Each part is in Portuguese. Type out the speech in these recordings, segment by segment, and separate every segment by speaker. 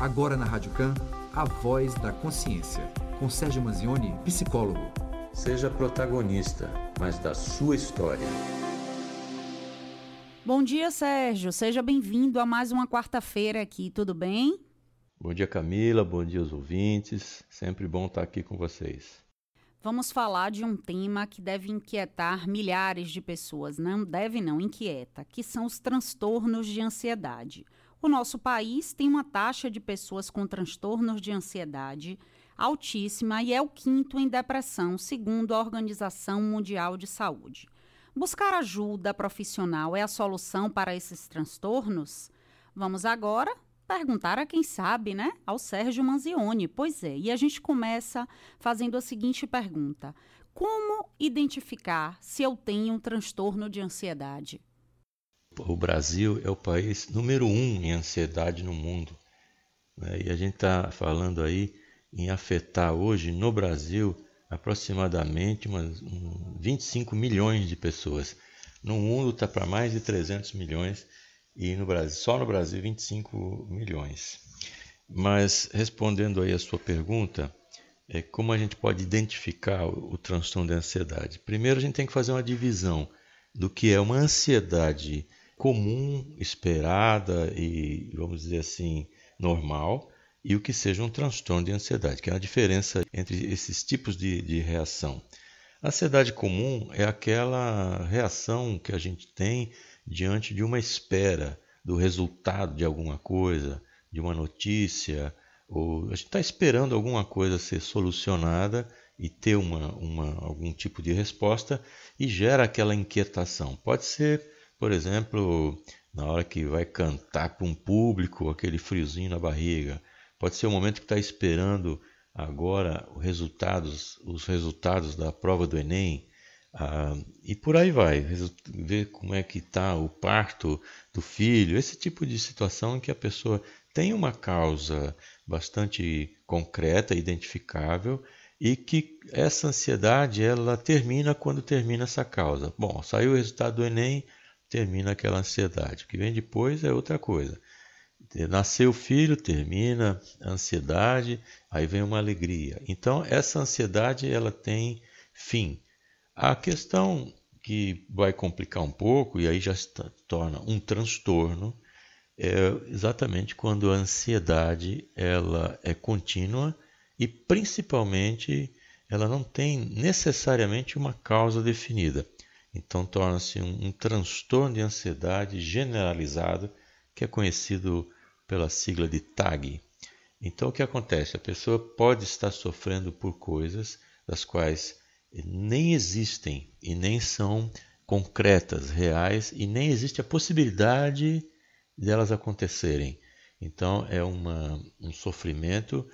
Speaker 1: Agora na Rádio Can, a voz da consciência, com Sérgio Manzioni, psicólogo.
Speaker 2: Seja protagonista, mas da sua história.
Speaker 3: Bom dia, Sérgio. Seja bem-vindo a mais uma quarta-feira aqui, tudo bem?
Speaker 2: Bom dia, Camila. Bom dia aos ouvintes. Sempre bom estar aqui com vocês.
Speaker 3: Vamos falar de um tema que deve inquietar milhares de pessoas, não deve não, inquieta, que são os transtornos de ansiedade. O nosso país tem uma taxa de pessoas com transtornos de ansiedade altíssima e é o quinto em depressão, segundo a Organização Mundial de Saúde. Buscar ajuda profissional é a solução para esses transtornos? Vamos agora perguntar a quem sabe, né? Ao Sérgio Manzioni. Pois é, e a gente começa fazendo a seguinte pergunta: Como identificar se eu tenho um transtorno de ansiedade?
Speaker 2: O Brasil é o país número um em ansiedade no mundo. Né? E a gente está falando aí em afetar hoje no Brasil aproximadamente umas 25 milhões de pessoas. No mundo está para mais de 300 milhões e no Brasil, só no Brasil 25 milhões. Mas respondendo aí a sua pergunta, é como a gente pode identificar o, o transtorno de ansiedade? Primeiro a gente tem que fazer uma divisão do que é uma ansiedade comum, esperada e, vamos dizer assim, normal, e o que seja um transtorno de ansiedade, que é a diferença entre esses tipos de, de reação. A ansiedade comum é aquela reação que a gente tem diante de uma espera do resultado de alguma coisa, de uma notícia, ou a gente está esperando alguma coisa ser solucionada e ter uma, uma, algum tipo de resposta e gera aquela inquietação. Pode ser por exemplo, na hora que vai cantar para um público, aquele friozinho na barriga. Pode ser o momento que está esperando agora os resultados, os resultados da prova do Enem. Ah, e por aí vai, ver como é que está o parto do filho, esse tipo de situação em que a pessoa tem uma causa bastante concreta, identificável, e que essa ansiedade ela termina quando termina essa causa. Bom, saiu o resultado do Enem, termina aquela ansiedade. O que vem depois é outra coisa. Nasceu o filho, termina a ansiedade, aí vem uma alegria. Então, essa ansiedade ela tem fim. A questão que vai complicar um pouco, e aí já se torna um transtorno, é exatamente quando a ansiedade ela é contínua e principalmente ela não tem necessariamente uma causa definida. Então torna-se um, um transtorno de ansiedade generalizado que é conhecido pela sigla de TAG. Então o que acontece? A pessoa pode estar sofrendo por coisas das quais nem existem e nem são concretas, reais e nem existe a possibilidade delas acontecerem. Então é uma, um sofrimento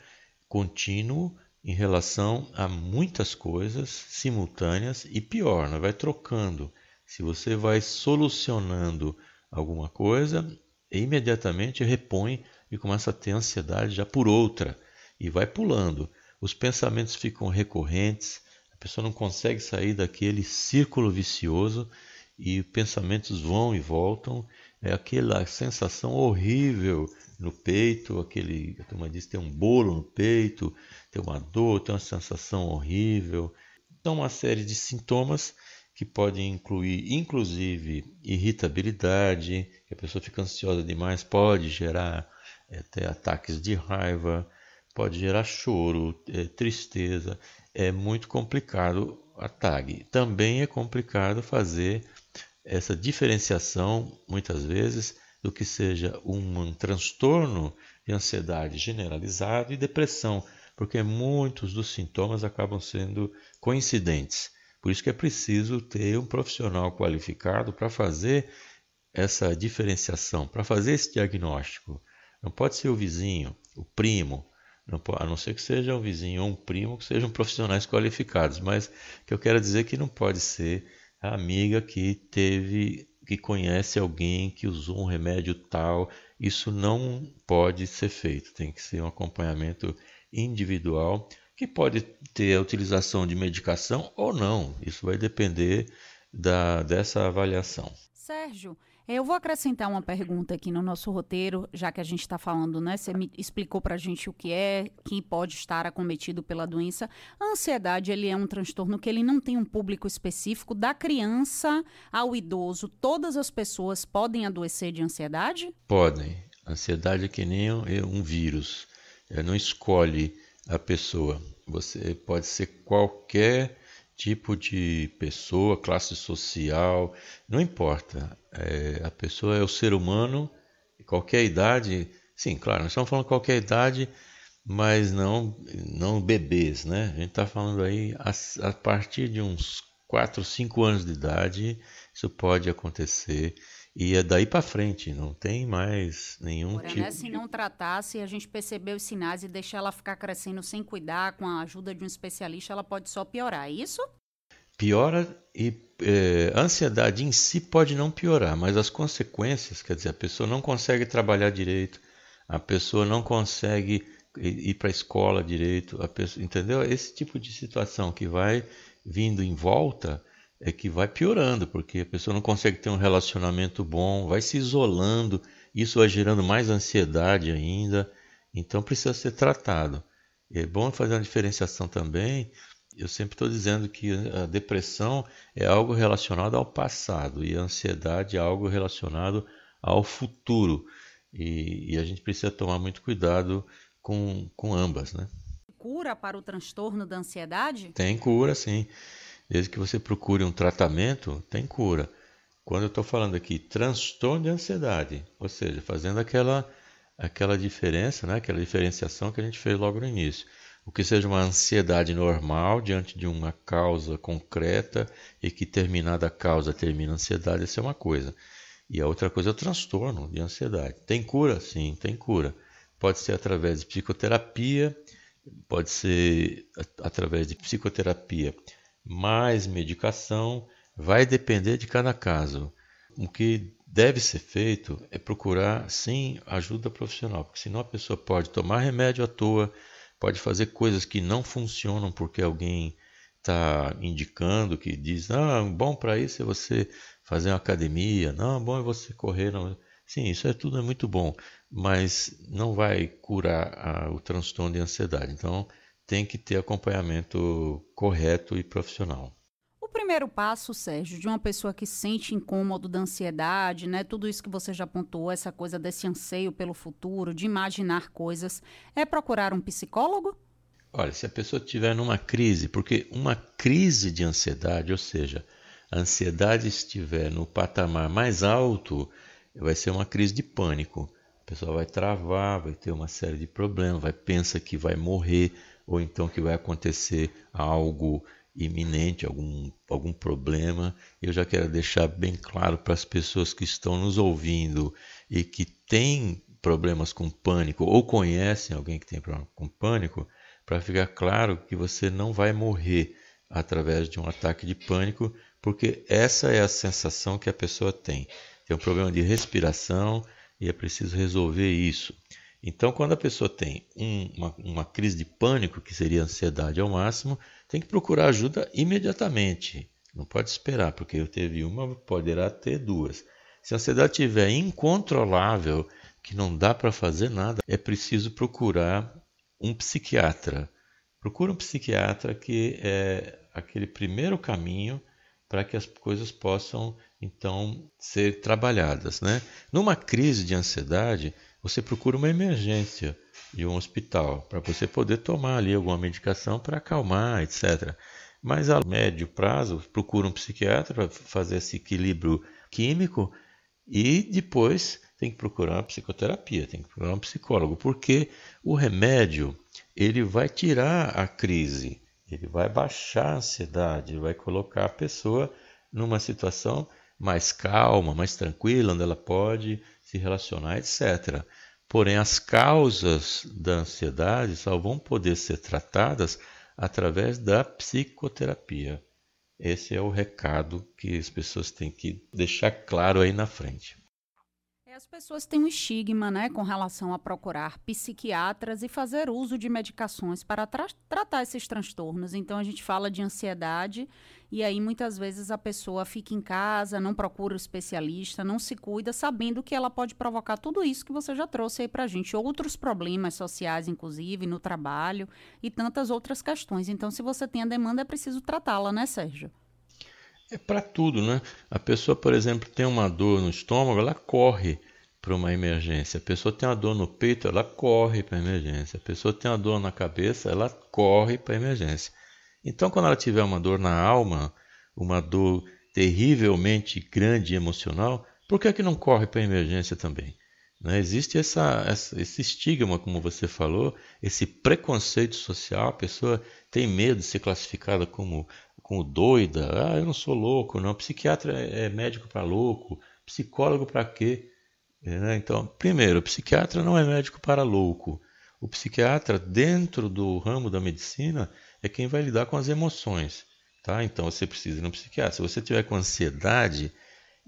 Speaker 2: contínuo em relação a muitas coisas simultâneas e pior, né? vai trocando. Se você vai solucionando alguma coisa, imediatamente repõe e começa a ter ansiedade já por outra e vai pulando. Os pensamentos ficam recorrentes, a pessoa não consegue sair daquele círculo vicioso e pensamentos vão e voltam. É aquela sensação horrível no peito, aquele, a turma diz, tem um bolo no peito, tem uma dor, tem uma sensação horrível. Então, uma série de sintomas que podem incluir, inclusive, irritabilidade, que a pessoa fica ansiosa demais, pode gerar é, até ataques de raiva, pode gerar choro, é, tristeza. É muito complicado a TAG. Também é complicado fazer essa diferenciação, muitas vezes, do que seja um transtorno de ansiedade generalizado e depressão, porque muitos dos sintomas acabam sendo coincidentes. Por isso que é preciso ter um profissional qualificado para fazer essa diferenciação, para fazer esse diagnóstico. Não pode ser o vizinho, o primo, não pode, a não ser que seja um vizinho ou um primo que sejam profissionais qualificados, mas que eu quero dizer que não pode ser amiga que teve que conhece alguém que usou um remédio tal. Isso não pode ser feito, tem que ser um acompanhamento individual que pode ter a utilização de medicação ou não. Isso vai depender da, dessa avaliação.
Speaker 3: Sérgio, Eu vou acrescentar uma pergunta aqui no nosso roteiro, já que a gente está falando, né? Você me explicou para a gente o que é, quem pode estar acometido pela doença. A ansiedade, ele é um transtorno que ele não tem um público específico, da criança ao idoso. Todas as pessoas podem adoecer de ansiedade?
Speaker 2: Podem. Ansiedade é que nem um vírus. É, não escolhe a pessoa. Você pode ser qualquer tipo de pessoa, classe social, não importa. É, a pessoa é o ser humano, qualquer idade. Sim, claro, nós estamos falando qualquer idade, mas não, não bebês, né? A gente está falando aí a, a partir de uns 4, 5 anos de idade, isso pode acontecer. E é daí para frente, não tem mais nenhum Porém, tipo. Né,
Speaker 3: se não tratasse, a gente perceber os sinais e deixar ela ficar crescendo sem cuidar, com a ajuda de um especialista, ela pode só piorar, é isso?
Speaker 2: Piora e é, a ansiedade em si pode não piorar, mas as consequências, quer dizer, a pessoa não consegue trabalhar direito, a pessoa não consegue ir para a escola direito, a pessoa, entendeu? Esse tipo de situação que vai vindo em volta é que vai piorando, porque a pessoa não consegue ter um relacionamento bom, vai se isolando, isso vai gerando mais ansiedade ainda, então precisa ser tratado. É bom fazer uma diferenciação também. Eu sempre estou dizendo que a depressão é algo relacionado ao passado e a ansiedade é algo relacionado ao futuro. E, e a gente precisa tomar muito cuidado com, com ambas. Né?
Speaker 3: Cura para o transtorno da ansiedade?
Speaker 2: Tem cura, sim. Desde que você procure um tratamento, tem cura. Quando eu estou falando aqui transtorno de ansiedade, ou seja, fazendo aquela, aquela diferença, né, aquela diferenciação que a gente fez logo no início. O que seja uma ansiedade normal diante de uma causa concreta e que terminada a causa termina a ansiedade, isso é uma coisa. E a outra coisa é o transtorno de ansiedade. Tem cura? Sim, tem cura. Pode ser através de psicoterapia, pode ser através de psicoterapia mais medicação, vai depender de cada caso. O que deve ser feito é procurar, sim, ajuda profissional, porque senão a pessoa pode tomar remédio à toa, pode fazer coisas que não funcionam porque alguém está indicando, que diz, ah, bom para isso é você fazer uma academia, não, bom é você correr. Não. Sim, isso é tudo é muito bom, mas não vai curar a, o transtorno de ansiedade. Então, tem que ter acompanhamento correto e profissional.
Speaker 3: O primeiro passo, Sérgio, de uma pessoa que sente incômodo da ansiedade, né, tudo isso que você já apontou, essa coisa desse anseio pelo futuro, de imaginar coisas, é procurar um psicólogo?
Speaker 2: Olha, se a pessoa estiver numa crise, porque uma crise de ansiedade, ou seja, a ansiedade estiver no patamar mais alto, vai ser uma crise de pânico. A pessoa vai travar, vai ter uma série de problemas, vai pensar que vai morrer, ou então que vai acontecer algo iminente, algum, algum problema. Eu já quero deixar bem claro para as pessoas que estão nos ouvindo e que têm problemas com pânico ou conhecem alguém que tem problema com pânico, para ficar claro que você não vai morrer através de um ataque de pânico, porque essa é a sensação que a pessoa tem. Tem um problema de respiração e é preciso resolver isso. Então, quando a pessoa tem um, uma, uma crise de pânico, que seria ansiedade ao máximo, tem que procurar ajuda imediatamente. Não pode esperar, porque eu teve uma, poderá ter duas. Se a ansiedade estiver incontrolável, que não dá para fazer nada, é preciso procurar um psiquiatra. Procura um psiquiatra que é aquele primeiro caminho para que as coisas possam então ser trabalhadas, né? Numa crise de ansiedade, você procura uma emergência de um hospital para você poder tomar ali alguma medicação para acalmar, etc. Mas a médio prazo, procura um psiquiatra para fazer esse equilíbrio químico e depois tem que procurar uma psicoterapia, tem que procurar um psicólogo, porque o remédio ele vai tirar a crise, ele vai baixar a ansiedade, vai colocar a pessoa numa situação mais calma, mais tranquila, onde ela pode se relacionar, etc. Porém, as causas da ansiedade só vão poder ser tratadas através da psicoterapia. Esse é o recado que as pessoas têm que deixar claro aí na frente.
Speaker 3: As pessoas têm um estigma, né, com relação a procurar psiquiatras e fazer uso de medicações para tra tratar esses transtornos. Então a gente fala de ansiedade e aí muitas vezes a pessoa fica em casa, não procura o especialista, não se cuida, sabendo que ela pode provocar tudo isso que você já trouxe aí a gente, outros problemas sociais inclusive no trabalho e tantas outras questões. Então se você tem a demanda é preciso tratá-la, né, Sérgio?
Speaker 2: É para tudo, né? A pessoa, por exemplo, tem uma dor no estômago, ela corre para uma emergência. A pessoa tem uma dor no peito, ela corre para emergência. A pessoa tem uma dor na cabeça, ela corre para emergência. Então, quando ela tiver uma dor na alma, uma dor terrivelmente grande emocional, por que, é que não corre para emergência também? Né? Existe essa, essa, esse estigma, como você falou, esse preconceito social. A pessoa tem medo de ser classificada como, como doida. Ah, eu não sou louco, não. Psiquiatra é médico para louco. Psicólogo para quê? Né? Então, primeiro, o psiquiatra não é médico para louco. O psiquiatra, dentro do ramo da medicina, é quem vai lidar com as emoções. Tá? Então, você precisa ir no psiquiatra. Se você tiver com ansiedade,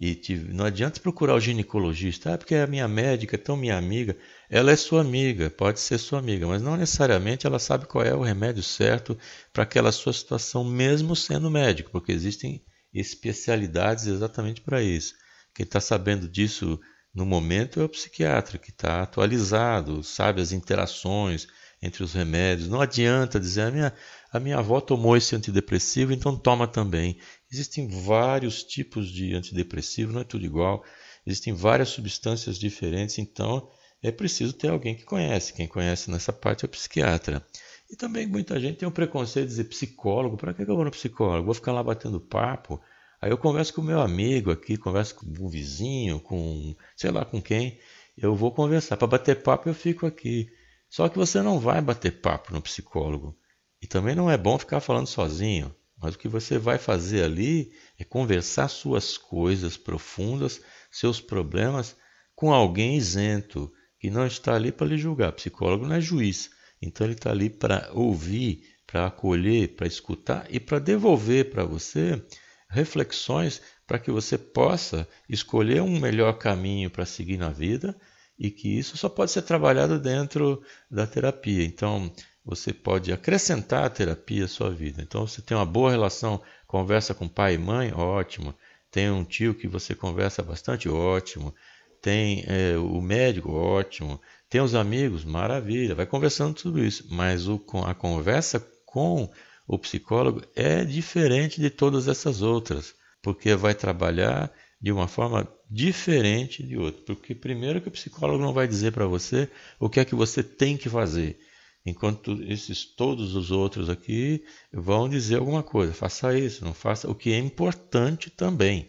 Speaker 2: e não adianta procurar o ginecologista, ah, porque é a minha médica, é tão minha amiga. Ela é sua amiga, pode ser sua amiga, mas não necessariamente ela sabe qual é o remédio certo para aquela sua situação, mesmo sendo médico, porque existem especialidades exatamente para isso. Quem está sabendo disso no momento é o psiquiatra que está atualizado, sabe as interações entre os remédios. Não adianta dizer a minha, a minha avó tomou esse antidepressivo, então toma também. Existem vários tipos de antidepressivo, não é tudo igual. Existem várias substâncias diferentes, então é preciso ter alguém que conhece. Quem conhece nessa parte é o psiquiatra. E também muita gente tem um preconceito de dizer psicólogo. Para que eu vou no psicólogo? Vou ficar lá batendo papo? Aí eu converso com o meu amigo aqui, converso com um vizinho, com sei lá com quem. Eu vou conversar. Para bater papo eu fico aqui. Só que você não vai bater papo no psicólogo. E também não é bom ficar falando sozinho. Mas o que você vai fazer ali é conversar suas coisas profundas, seus problemas, com alguém isento, que não está ali para lhe julgar. O psicólogo não é juiz. Então ele está ali para ouvir, para acolher, para escutar e para devolver para você reflexões para que você possa escolher um melhor caminho para seguir na vida e que isso só pode ser trabalhado dentro da terapia. Então, você pode acrescentar a terapia à sua vida. Então, você tem uma boa relação, conversa com pai e mãe, ótimo. Tem um tio que você conversa bastante, ótimo. Tem é, o médico, ótimo. Tem os amigos, maravilha. Vai conversando tudo isso. Mas o, a conversa com o psicólogo é diferente de todas essas outras, porque vai trabalhar de uma forma diferente de outra. Porque primeiro que o psicólogo não vai dizer para você o que é que você tem que fazer, enquanto esses todos os outros aqui vão dizer alguma coisa, faça isso, não faça, o que é importante também.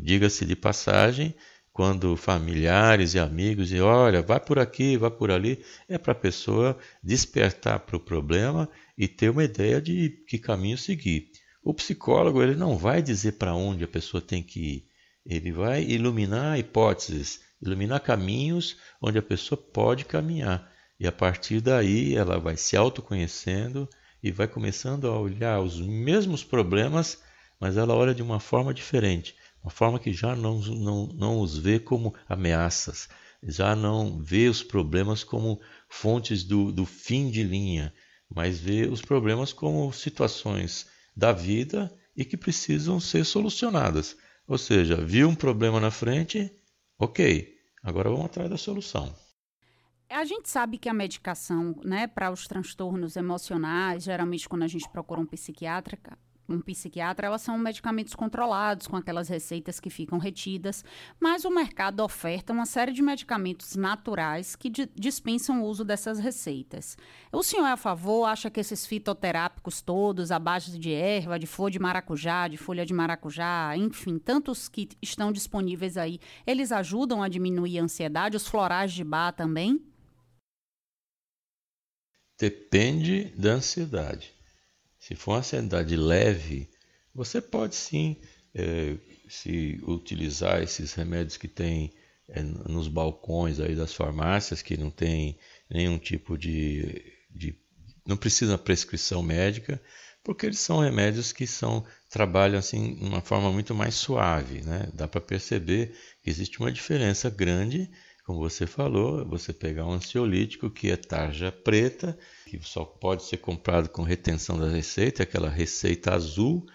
Speaker 2: Diga-se de passagem, quando familiares e amigos e olha, vai por aqui, vai por ali, é para a pessoa despertar para o problema e ter uma ideia de que caminho seguir. O psicólogo ele não vai dizer para onde a pessoa tem que ir, ele vai iluminar hipóteses, iluminar caminhos onde a pessoa pode caminhar. E a partir daí ela vai se autoconhecendo e vai começando a olhar os mesmos problemas, mas ela olha de uma forma diferente uma forma que já não, não, não os vê como ameaças, já não vê os problemas como fontes do, do fim de linha, mas vê os problemas como situações da vida e que precisam ser solucionadas. Ou seja, viu um problema na frente, ok, agora vamos atrás da solução.
Speaker 3: A gente sabe que a medicação, né, para os transtornos emocionais, geralmente quando a gente procura um psiquiatra, um psiquiatra, elas são medicamentos controlados, com aquelas receitas que ficam retidas, mas o mercado oferta uma série de medicamentos naturais que dispensam o uso dessas receitas. O senhor é a favor? Acha que esses fitoterápicos todos, à base de erva, de flor de maracujá, de folha de maracujá, enfim, tantos que estão disponíveis aí, eles ajudam a diminuir a ansiedade? Os florais de bar também?
Speaker 2: Depende da ansiedade. Se for uma ansiedade leve, você pode sim é, se utilizar esses remédios que tem é, nos balcões aí das farmácias, que não tem nenhum tipo de, de não precisa prescrição médica, porque eles são remédios que são trabalham assim de uma forma muito mais suave, né? Dá para perceber que existe uma diferença grande, como você falou, você pegar um ansiolítico que é tarja preta, que só pode ser comprado com retenção da receita, aquela receita azul,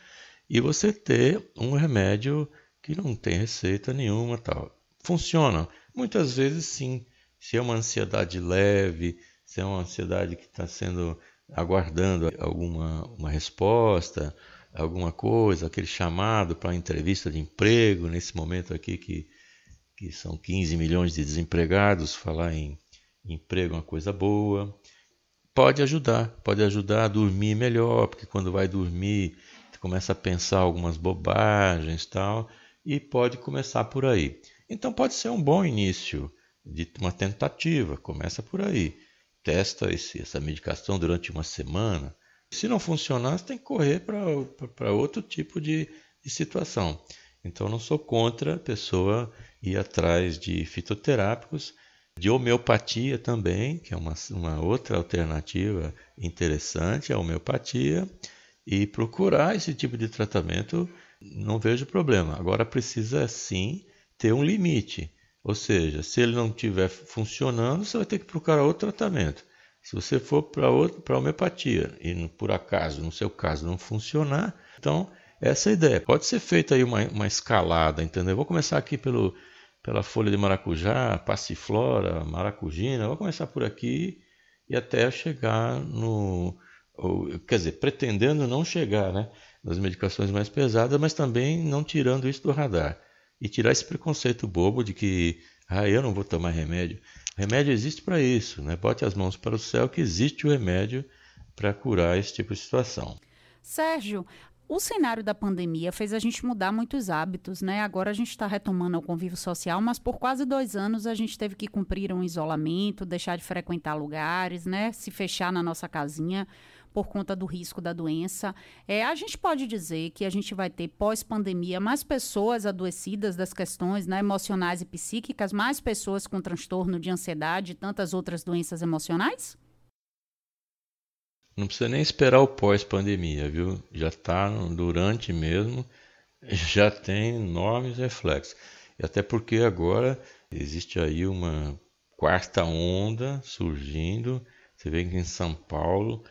Speaker 2: e você ter um remédio que não tem receita nenhuma, tal. Funciona? Muitas vezes sim. Se é uma ansiedade leve, se é uma ansiedade que está sendo aguardando alguma uma resposta, alguma coisa, aquele chamado para entrevista de emprego, nesse momento aqui que, que são 15 milhões de desempregados, falar em emprego é uma coisa boa. Pode ajudar, pode ajudar a dormir melhor, porque quando vai dormir, começa a pensar algumas bobagens tal, e pode começar por aí. Então pode ser um bom início de uma tentativa, começa por aí. Testa esse, essa medicação durante uma semana. Se não funcionar, você tem que correr para outro tipo de, de situação. Então não sou contra a pessoa ir atrás de fitoterápicos, de homeopatia também, que é uma, uma outra alternativa interessante, a homeopatia, e procurar esse tipo de tratamento, não vejo problema. Agora precisa sim ter um limite. Ou seja, se ele não estiver funcionando, você vai ter que procurar outro tratamento. Se você for para para homeopatia e por acaso, no seu caso, não funcionar, então essa é a ideia. Pode ser feita aí uma, uma escalada, entendeu? Eu vou começar aqui pelo, pela folha de maracujá, passiflora, maracujina, vou começar por aqui e até chegar no, ou, quer dizer, pretendendo não chegar, né, nas medicações mais pesadas, mas também não tirando isso do radar e tirar esse preconceito bobo de que ah, eu não vou tomar remédio. remédio existe para isso, né? Bote as mãos para o céu que existe o remédio para curar esse tipo de situação.
Speaker 3: Sérgio, o cenário da pandemia fez a gente mudar muitos hábitos, né? Agora a gente está retomando o convívio social, mas por quase dois anos a gente teve que cumprir um isolamento, deixar de frequentar lugares, né? Se fechar na nossa casinha por conta do risco da doença. É, a gente pode dizer que a gente vai ter pós-pandemia mais pessoas adoecidas das questões né, emocionais e psíquicas, mais pessoas com transtorno de ansiedade e tantas outras doenças emocionais?
Speaker 2: Não precisa nem esperar o pós-pandemia, viu? Já está durante mesmo, já tem enormes reflexos. E até porque agora existe aí uma quarta onda surgindo. Você vê que em São Paulo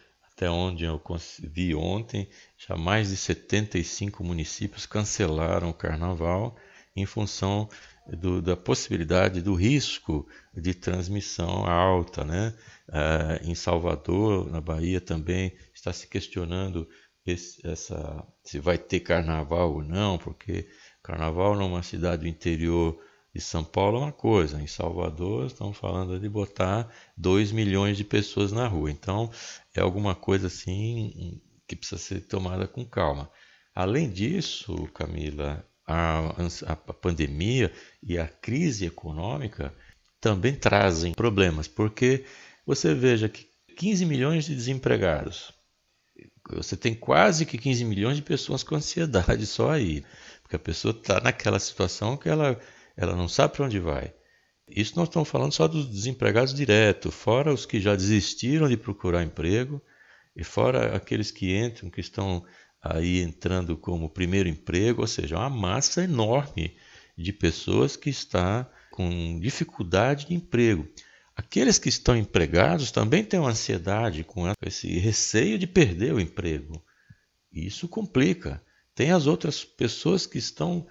Speaker 2: até onde eu vi ontem, já mais de 75 municípios cancelaram o carnaval em função do, da possibilidade do risco de transmissão alta. Né? Ah, em Salvador, na Bahia, também está se questionando esse, essa, se vai ter carnaval ou não, porque carnaval numa cidade do interior de São Paulo é uma coisa, em Salvador estamos falando de botar 2 milhões de pessoas na rua. Então é alguma coisa assim que precisa ser tomada com calma. Além disso, Camila, a, a pandemia e a crise econômica também trazem problemas, porque você veja que 15 milhões de desempregados, você tem quase que 15 milhões de pessoas com ansiedade só aí, porque a pessoa está naquela situação que ela ela não sabe para onde vai. Isso nós estamos falando só dos desempregados direto, fora os que já desistiram de procurar emprego e fora aqueles que entram, que estão aí entrando como primeiro emprego, ou seja, uma massa enorme de pessoas que está com dificuldade de emprego. Aqueles que estão empregados também têm uma ansiedade com esse receio de perder o emprego. Isso complica. Tem as outras pessoas que estão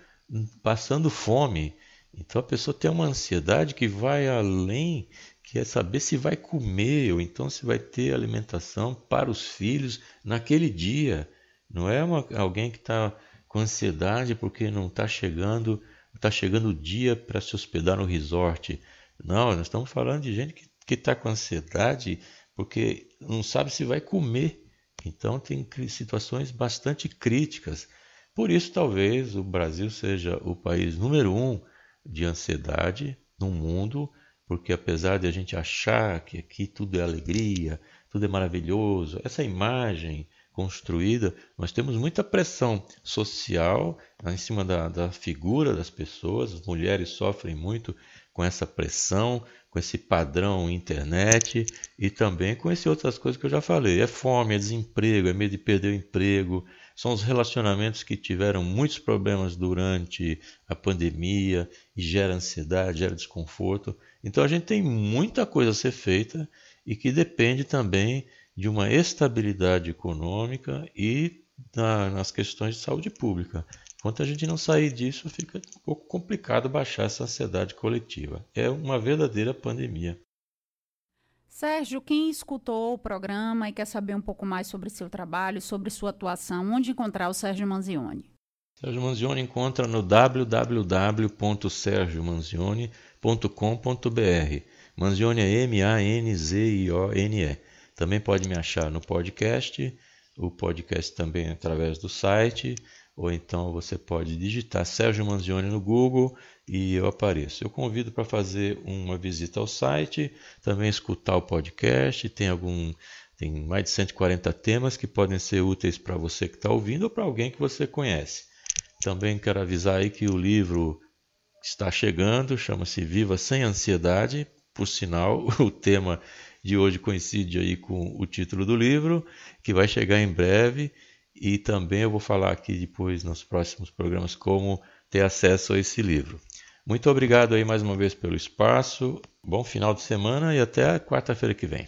Speaker 2: passando fome então a pessoa tem uma ansiedade que vai além, que é saber se vai comer ou então se vai ter alimentação para os filhos naquele dia. Não é uma, alguém que está com ansiedade porque não está chegando, está chegando o dia para se hospedar no resort. Não, nós estamos falando de gente que está com ansiedade porque não sabe se vai comer. Então tem situações bastante críticas. Por isso talvez o Brasil seja o país número um de ansiedade no mundo, porque apesar de a gente achar que aqui tudo é alegria, tudo é maravilhoso, essa imagem construída, nós temos muita pressão social em cima da, da figura das pessoas, as mulheres sofrem muito com essa pressão, com esse padrão internet e também com essas outras coisas que eu já falei. É fome, é desemprego, é medo de perder o emprego, são os relacionamentos que tiveram muitos problemas durante a pandemia e gera ansiedade, gera desconforto. Então a gente tem muita coisa a ser feita e que depende também de uma estabilidade econômica e na, nas questões de saúde pública. Enquanto a gente não sair disso, fica um pouco complicado baixar essa ansiedade coletiva. É uma verdadeira pandemia.
Speaker 3: Sérgio, quem escutou o programa e quer saber um pouco mais sobre seu trabalho, sobre sua atuação, onde encontrar o Sérgio Manzioni?
Speaker 2: Sérgio Manzioni encontra no www.sergiomanzioni.com.br. Manzioni é M-A-N-Z-I-O-N-E. Também pode me achar no podcast, o podcast também através do site ou então você pode digitar Sérgio Manzioni no Google e eu apareço. Eu convido para fazer uma visita ao site, também escutar o podcast, tem algum tem mais de 140 temas que podem ser úteis para você que está ouvindo ou para alguém que você conhece. Também quero avisar aí que o livro está chegando, chama-se Viva Sem Ansiedade, por sinal, o tema de hoje coincide aí com o título do livro, que vai chegar em breve e também eu vou falar aqui depois nos próximos programas como ter acesso a esse livro. Muito obrigado aí mais uma vez pelo espaço, bom final de semana e até quarta-feira que vem.